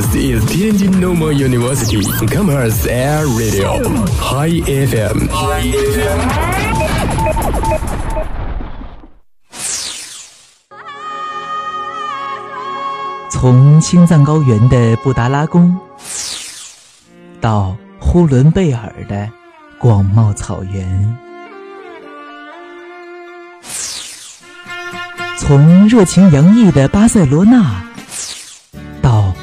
This is Tianjin Normal University Commerce Air Radio High FM。从青藏高原的布达拉宫，到呼伦贝尔的广袤草原，从热情洋溢的巴塞罗那，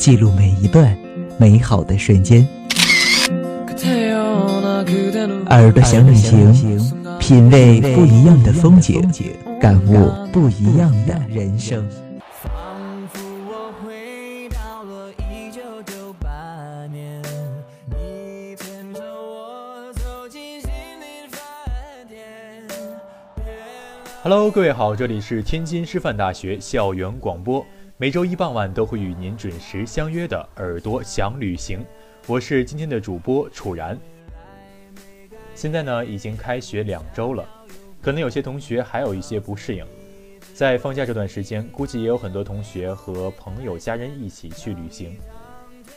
记录每一段美好的瞬间。耳朵想旅行，品味不一样的风景，感悟不一样的人生。Hello，各位好，这里是天津师范大学校园广播，每周一傍晚都会与您准时相约的耳朵想旅行，我是今天的主播楚然。现在呢，已经开学两周了，可能有些同学还有一些不适应。在放假这段时间，估计也有很多同学和朋友、家人一起去旅行。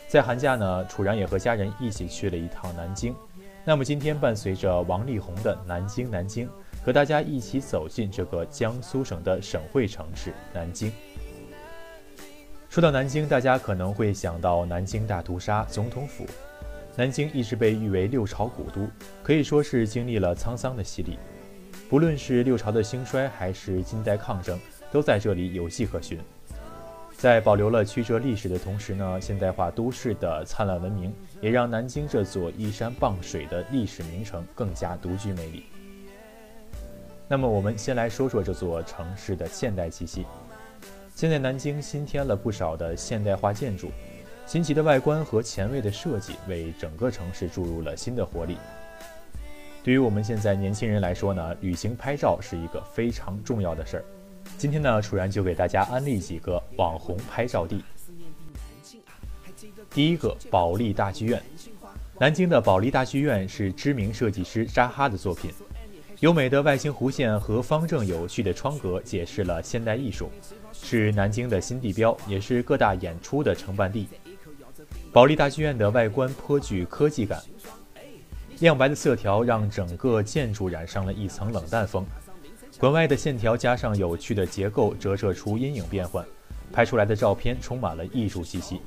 在寒假呢，楚然也和家人一起去了一趟南京。那么今天伴随着王力宏的《南京南京》。和大家一起走进这个江苏省的省会城市南京。说到南京，大家可能会想到南京大屠杀、总统府。南京一直被誉为六朝古都，可以说是经历了沧桑的洗礼。不论是六朝的兴衰，还是近代抗争，都在这里有迹可循。在保留了曲折历史的同时呢，现代化都市的灿烂文明，也让南京这座依山傍水的历史名城更加独具魅力。那么我们先来说说这座城市的现代气息。现在南京新添了不少的现代化建筑，新奇的外观和前卫的设计为整个城市注入了新的活力。对于我们现在年轻人来说呢，旅行拍照是一个非常重要的事儿。今天呢，楚然就给大家安利几个网红拍照地。第一个，保利大剧院。南京的保利大剧院是知名设计师扎哈的作品。优美的外形弧线和方正有趣的窗格解释了现代艺术，是南京的新地标，也是各大演出的承办地。保利大剧院的外观颇具科技感，亮白的色调让整个建筑染上了一层冷淡风。馆外的线条加上有趣的结构，折射出阴影变换，拍出来的照片充满了艺术气息。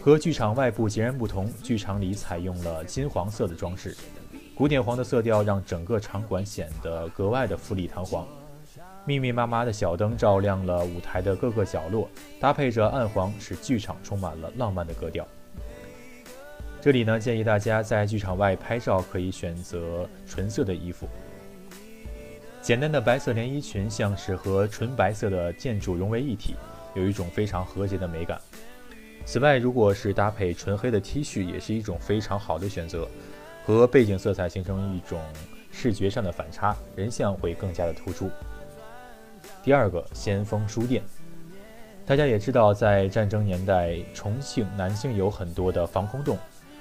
和剧场外部截然不同，剧场里采用了金黄色的装饰。古典黄的色调让整个场馆显得格外的富丽堂皇，密密麻麻的小灯照亮了舞台的各个角落，搭配着暗黄，使剧场充满了浪漫的格调。这里呢，建议大家在剧场外拍照可以选择纯色的衣服，简单的白色连衣裙像是和纯白色的建筑融为一体，有一种非常和谐的美感。此外，如果是搭配纯黑的 T 恤，也是一种非常好的选择。和背景色彩形成一种视觉上的反差，人像会更加的突出。第二个，先锋书店，大家也知道，在战争年代，重庆、南京有很多的防空洞，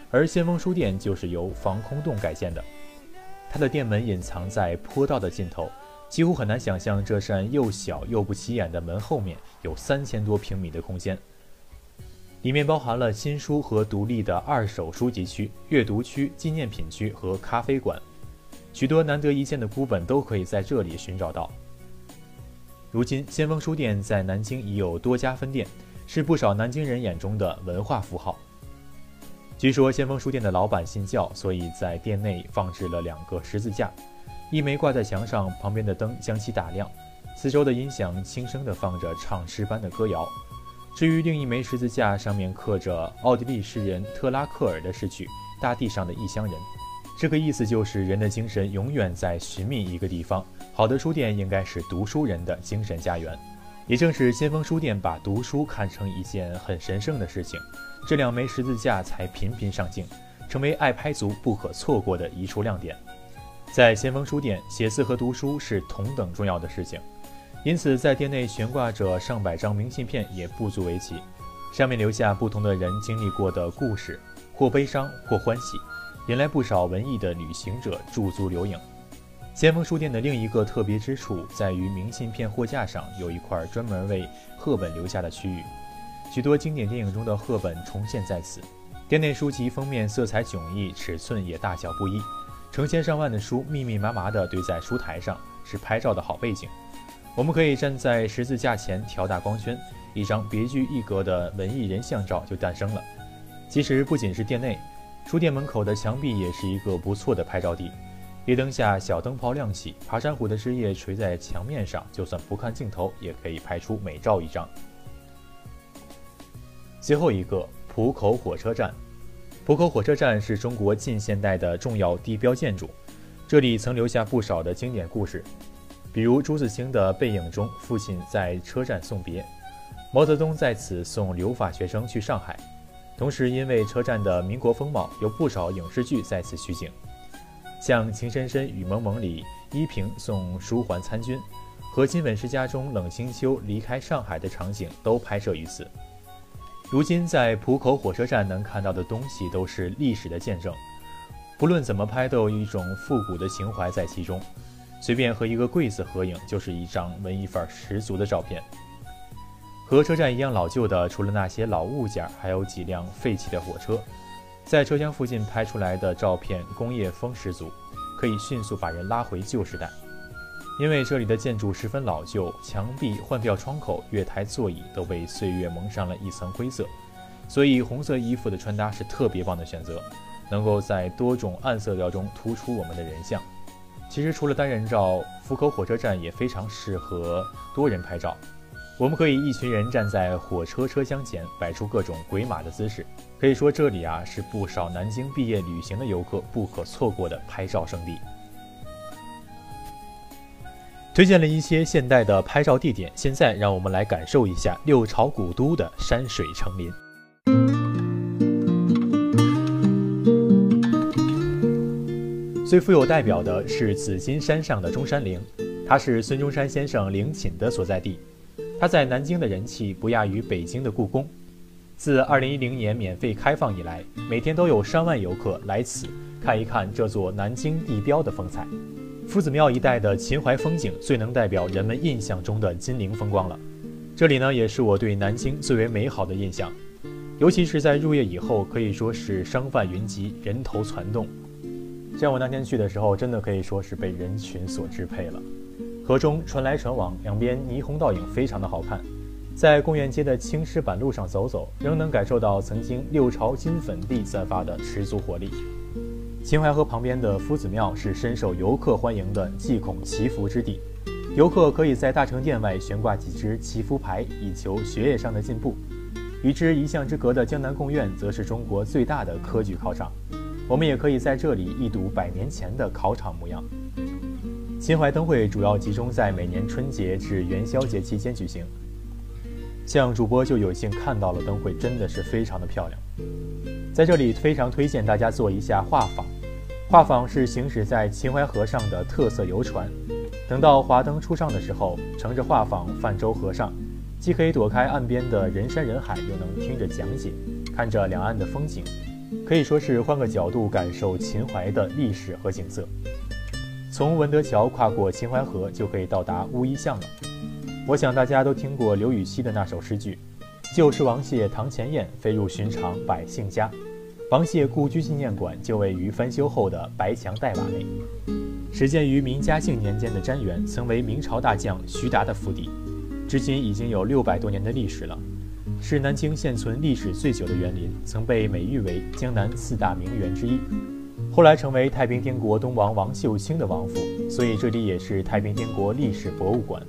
而先锋书店就是由防空洞改建的。它的店门隐藏在坡道的尽头，几乎很难想象这扇又小又不起眼的门后面有三千多平米的空间。里面包含了新书和独立的二手书籍区、阅读区、纪念品区和咖啡馆，许多难得一见的孤本都可以在这里寻找到。如今，先锋书店在南京已有多家分店，是不少南京人眼中的文化符号。据说，先锋书店的老板信教，所以在店内放置了两个十字架，一枚挂在墙上，旁边的灯将其打亮，四周的音响轻声地放着唱诗般的歌谣。至于另一枚十字架，上面刻着奥地利诗人特拉克尔的诗句《大地上的异乡人》，这个意思就是人的精神永远在寻觅一个地方。好的书店应该是读书人的精神家园。也正是先锋书店把读书看成一件很神圣的事情，这两枚十字架才频频上镜，成为爱拍族不可错过的一处亮点。在先锋书店，写字和读书是同等重要的事情，因此在店内悬挂着上百张明信片也不足为奇，上面留下不同的人经历过的故事，或悲伤，或欢喜，引来不少文艺的旅行者驻足留影。先锋书店的另一个特别之处在于，明信片货架上有一块专门为赫本留下的区域，许多经典电影中的赫本重现在此。店内书籍封面色彩迥异，尺寸也大小不一。成千上万的书密密麻麻地堆在书台上，是拍照的好背景。我们可以站在十字架前调大光圈，一张别具一格的文艺人像照就诞生了。其实不仅是店内，书店门口的墙壁也是一个不错的拍照地。夜灯下，小灯泡亮起，爬山虎的枝叶垂在墙面上，就算不看镜头，也可以拍出美照一张。最后一个，浦口火车站。浦口火车站是中国近现代的重要地标建筑，这里曾留下不少的经典故事，比如朱自清的《背影》中，父亲在车站送别；毛泽东在此送留法学生去上海。同时，因为车站的民国风貌，有不少影视剧在此取景，像《情深深雨蒙蒙》里依萍送书桓参军，和《金粉世家》中冷清秋离开上海的场景都拍摄于此。如今在浦口火车站能看到的东西都是历史的见证，不论怎么拍都有一种复古的情怀在其中。随便和一个柜子合影就是一张文艺范儿十足的照片。和车站一样老旧的，除了那些老物件，还有几辆废弃的火车。在车厢附近拍出来的照片，工业风十足，可以迅速把人拉回旧时代。因为这里的建筑十分老旧，墙壁、换票窗口、月台、座椅都被岁月蒙上了一层灰色，所以红色衣服的穿搭是特别棒的选择，能够在多种暗色调中突出我们的人像。其实除了单人照，福口火车站也非常适合多人拍照。我们可以一群人站在火车车厢前，摆出各种鬼马的姿势。可以说这里啊是不少南京毕业旅行的游客不可错过的拍照圣地。推荐了一些现代的拍照地点，现在让我们来感受一下六朝古都的山水成林。最富有代表的是紫金山上的中山陵，它是孙中山先生陵寝的所在地。它在南京的人气不亚于北京的故宫。自2010年免费开放以来，每天都有上万游客来此看一看这座南京地标的风采。夫子庙一带的秦淮风景最能代表人们印象中的金陵风光了。这里呢，也是我对南京最为美好的印象，尤其是在入夜以后，可以说是商贩云集，人头攒动。像我那天去的时候，真的可以说是被人群所支配了。河中船来船往，两边霓虹倒影非常的好看。在公园街的青石板路上走走，仍能感受到曾经六朝金粉地散发的十足活力。秦淮河旁边的夫子庙是深受游客欢迎的祭孔祈福之地，游客可以在大成殿外悬挂几只祈福牌，以求学业上的进步。与之一巷之隔的江南贡院，则是中国最大的科举考场，我们也可以在这里一睹百年前的考场模样。秦淮灯会主要集中在每年春节至元宵节期间举行，像主播就有幸看到了灯会，真的是非常的漂亮。在这里非常推荐大家做一下画舫。画舫是行驶在秦淮河上的特色游船。等到华灯初上的时候，乘着画舫泛舟河上，既可以躲开岸边的人山人海，又能听着讲解，看着两岸的风景，可以说是换个角度感受秦淮的历史和景色。从文德桥跨过秦淮河，就可以到达乌衣巷了。我想大家都听过刘禹锡的那首诗句。旧时王谢堂前燕，飞入寻常百姓家。王谢故居纪念馆就位于翻修后的白墙黛瓦内。始建于明嘉靖年间的瞻园，曾为明朝大将徐达的府邸，至今已经有六百多年的历史了，是南京现存历史最久的园林，曾被美誉为江南四大名园之一。后来成为太平天国东王王秀清的王府，所以这里也是太平天国历史博物馆。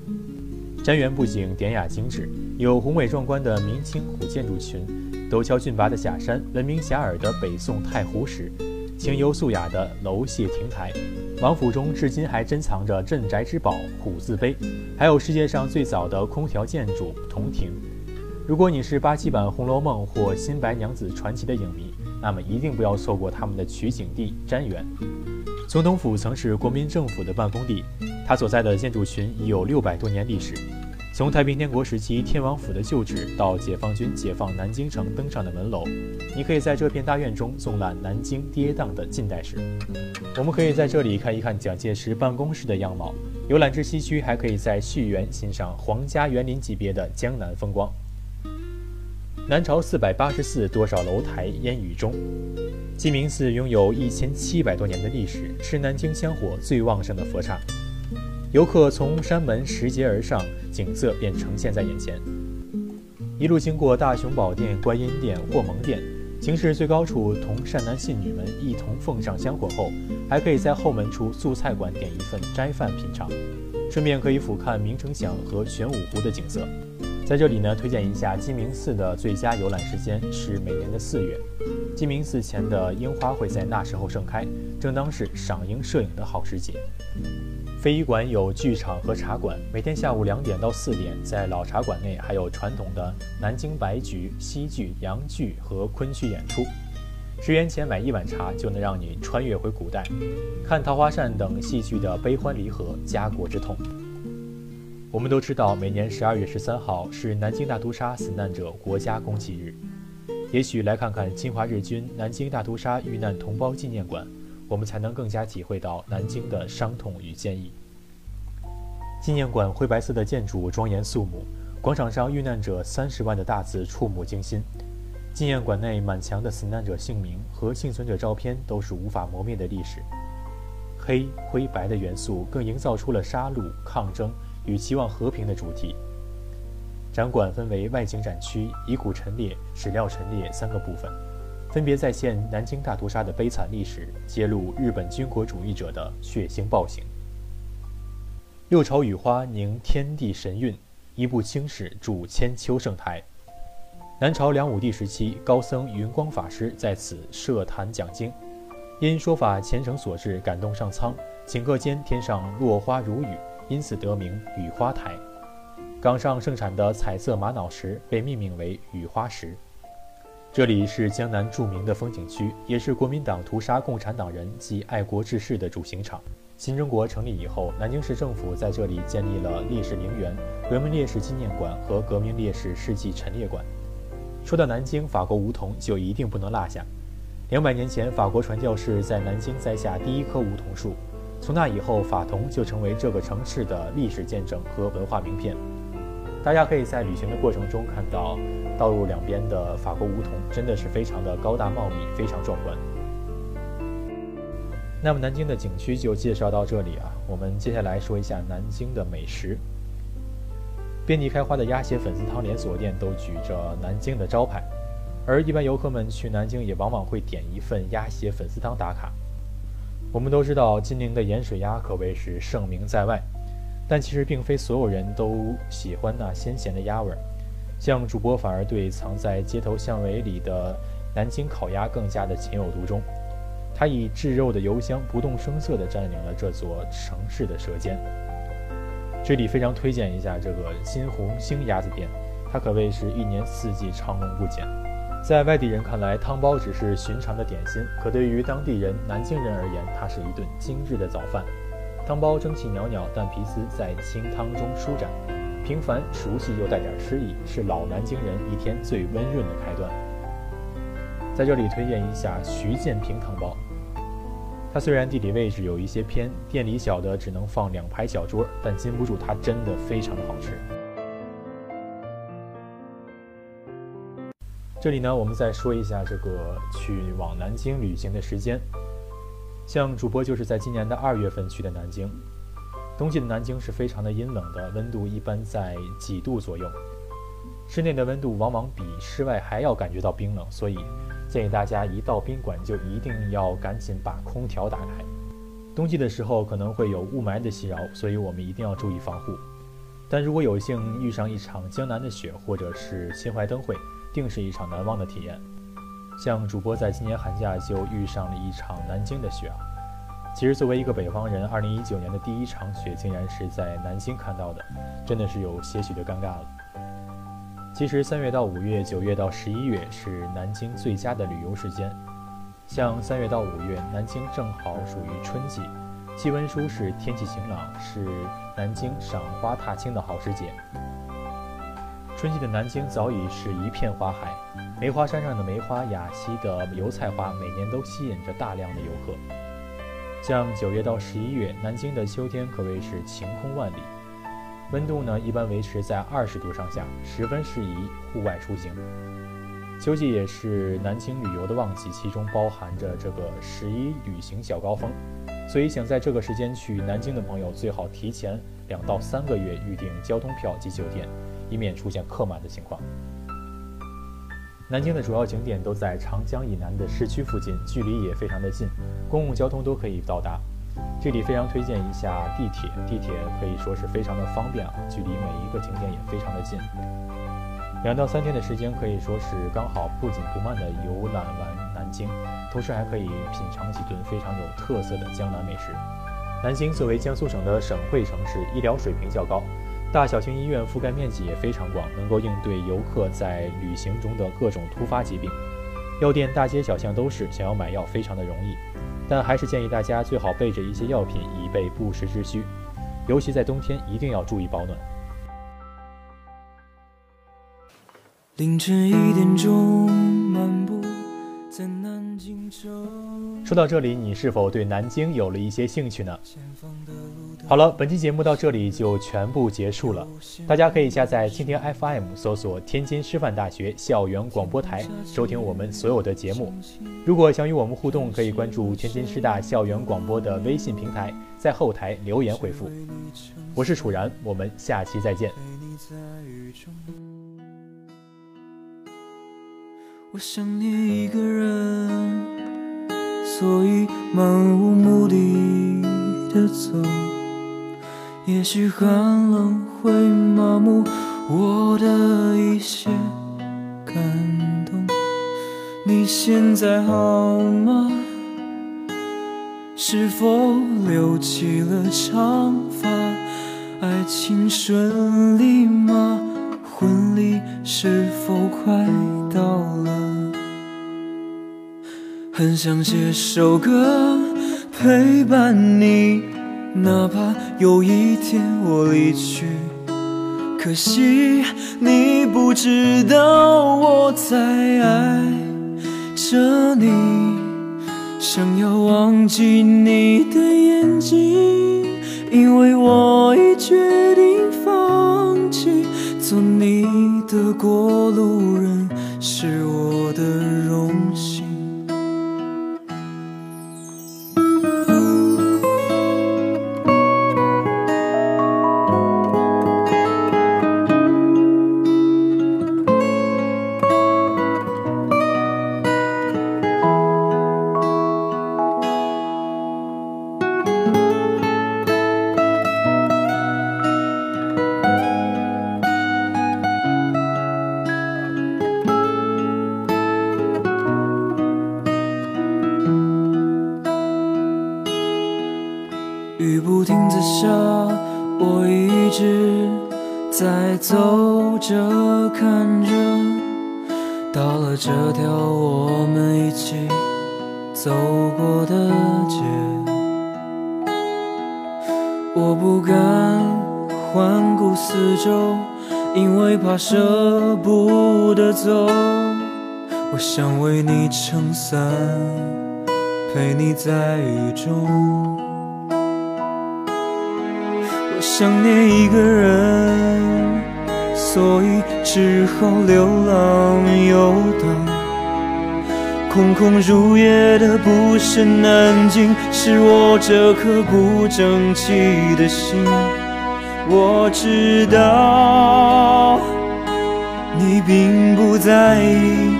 瞻园不仅典雅精致，有宏伟壮观的明清古建筑群，陡峭峻拔的假山，闻名遐迩的北宋太湖石，清幽素雅的楼榭亭台。王府中至今还珍藏着镇宅之宝虎字碑，还有世界上最早的空调建筑铜亭。如果你是八七版《红楼梦》或《新白娘子传奇》的影迷，那么一定不要错过他们的取景地瞻园。总统府曾是国民政府的办公地，它所在的建筑群已有六百多年历史。从太平天国时期天王府的旧址到解放军解放南京城登上的门楼，你可以在这片大院中纵览南京跌宕的近代史。我们可以在这里看一看蒋介石办公室的样貌。游览至西区，还可以在旭园欣赏皇家园林级别的江南风光。南朝四百八十寺，多少楼台烟雨中。鸡鸣寺拥有一千七百多年的历史，是南京香火最旺盛的佛刹。游客从山门拾阶而上，景色便呈现在眼前。一路经过大雄宝殿、观音殿、霍蒙殿，行至最高处，同善男信女们一同奉上香火后，还可以在后门处素菜馆点一份斋饭品尝，顺便可以俯瞰明城墙和玄武湖的景色。在这里呢，推荐一下鸡鸣寺的最佳游览时间是每年的四月，鸡鸣寺前的樱花会在那时候盛开，正当是赏樱摄影的好时节。非遗馆有剧场和茶馆，每天下午两点到四点，在老茶馆内还有传统的南京白菊、西剧、洋剧和昆曲演出。十元钱买一碗茶，就能让你穿越回古代，看《桃花扇》等戏剧的悲欢离合、家国之痛。我们都知道，每年十二月十三号是南京大屠杀死难者国家公祭日。也许来看看侵华日军南京大屠杀遇难同胞纪念馆。我们才能更加体会到南京的伤痛与坚毅。纪念馆灰白色的建筑庄严肃穆，广场上遇难者三十万的大字触目惊心。纪念馆内满墙的死难者姓名和幸存者照片都是无法磨灭的历史。黑灰白的元素更营造出了杀戮、抗争与期望和平的主题。展馆分为外景展区、遗骨陈列、史料陈列三个部分。分别再现南京大屠杀的悲惨历史，揭露日本军国主义者的血腥暴行。六朝雨花凝天地神韵，一部清史铸千秋盛台。南朝梁武帝时期，高僧云光法师在此设坛讲经，因说法虔诚所致，感动上苍，顷刻间天上落花如雨，因此得名雨花台。岗上盛产的彩色玛瑙石被命名为雨花石。这里是江南著名的风景区，也是国民党屠杀共产党人及爱国志士的主刑场。新中国成立以后，南京市政府在这里建立了烈士陵园、革命烈士纪念馆和革命烈士事迹陈列馆。说到南京，法国梧桐就一定不能落下。两百年前，法国传教士在南京栽下第一棵梧桐树，从那以后，法桐就成为这个城市的历史见证和文化名片。大家可以在旅行的过程中看到道路两边的法国梧桐，真的是非常的高大茂密，非常壮观。那么南京的景区就介绍到这里啊，我们接下来说一下南京的美食。遍地开花的鸭血粉丝汤连锁店都举着南京的招牌，而一般游客们去南京也往往会点一份鸭血粉丝汤打卡。我们都知道金陵的盐水鸭可谓是盛名在外。但其实并非所有人都喜欢那鲜咸的鸭味儿，像主播反而对藏在街头巷尾里的南京烤鸭更加的情有独钟。它以炙肉的油香不动声色地占领了这座城市的舌尖。这里非常推荐一下这个金红星鸭子店，它可谓是一年四季长龙不减。在外地人看来，汤包只是寻常的点心，可对于当地人南京人而言，它是一顿精致的早饭。汤包蒸汽袅袅，蛋皮丝在清汤中舒展，平凡熟悉又带点诗意，是老南京人一天最温润的开端。在这里推荐一下徐建平汤包，它虽然地理位置有一些偏，店里小的只能放两排小桌，但禁不住它真的非常好吃。这里呢，我们再说一下这个去往南京旅行的时间。像主播就是在今年的二月份去的南京，冬季的南京是非常的阴冷的，温度一般在几度左右，室内的温度往往比室外还要感觉到冰冷，所以建议大家一到宾馆就一定要赶紧把空调打开。冬季的时候可能会有雾霾的袭扰，所以我们一定要注意防护。但如果有幸遇上一场江南的雪或者是秦淮灯会，定是一场难忘的体验。像主播在今年寒假就遇上了一场南京的雪啊。其实作为一个北方人，二零一九年的第一场雪竟然是在南京看到的，真的是有些许的尴尬了。其实三月到五月、九月到十一月是南京最佳的旅游时间。像三月到五月，南京正好属于春季，气温舒适，天气晴朗，是南京赏花踏青的好时节。春季的南京早已是一片花海，梅花山上的梅花、雅溪的油菜花，每年都吸引着大量的游客。像九月到十一月，南京的秋天可谓是晴空万里，温度呢一般维持在二十度上下，十分适宜户外出行。秋季也是南京旅游的旺季，其中包含着这个十一旅行小高峰，所以想在这个时间去南京的朋友，最好提前两到三个月预订交通票及酒店，以免出现客满的情况。南京的主要景点都在长江以南的市区附近，距离也非常的近，公共交通都可以到达。这里非常推荐一下地铁，地铁可以说是非常的方便啊，距离每一个景点也非常的近。两到三天的时间可以说是刚好，不紧不慢的游览完南京，同时还可以品尝几顿非常有特色的江南美食。南京作为江苏省的省会城市，医疗水平较高，大小型医院覆盖面积也非常广，能够应对游客在旅行中的各种突发疾病。药店大街小巷都是，想要买药非常的容易，但还是建议大家最好备着一些药品，以备不时之需，尤其在冬天一定要注意保暖。凌晨一点钟，说到这里，你是否对南京有了一些兴趣呢？好了，本期节目到这里就全部结束了。大家可以下载蜻蜓 FM，搜索天津师范大学校园广播台，收听我们所有的节目。如果想与我们互动，可以关注天津师大校园广播的微信平台，在后台留言回复。我是楚然，我们下期再见。我想念一个人，所以漫无目的的走。也许寒冷会麻木我的一些感动。你现在好吗？是否留起了长发？爱情顺利吗？婚礼是否快到了？很想写首歌陪伴你，哪怕有一天我离去。可惜你不知道我在爱着你，想要忘记你的眼睛，因为我已决定放弃。做你的过路人是我走过的街，我不敢环顾四周，因为怕舍不得走。我想为你撑伞，陪你在雨中。我想念一个人。所以只好流浪游荡，空空如也的不是南京，是我这颗不争气的心。我知道你并不在意，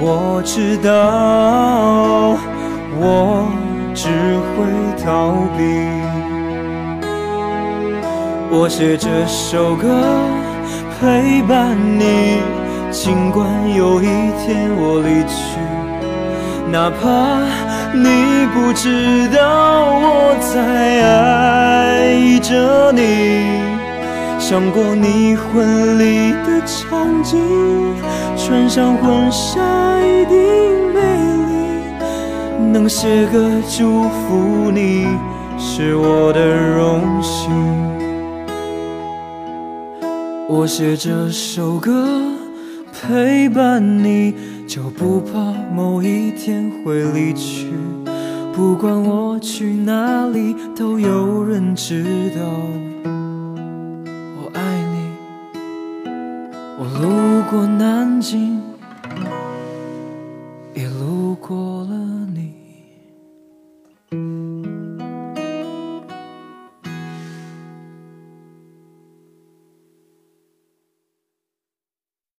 我知道我只会逃避。我写这首歌陪伴你，尽管有一天我离去，哪怕你不知道我在爱着你。想过你婚礼的场景，穿上婚纱一定美丽。能写个祝福你，是我的荣幸。我写这首歌陪伴你，就不怕某一天会离去。不管我去哪里，都有人知道。我爱你，我路过南京，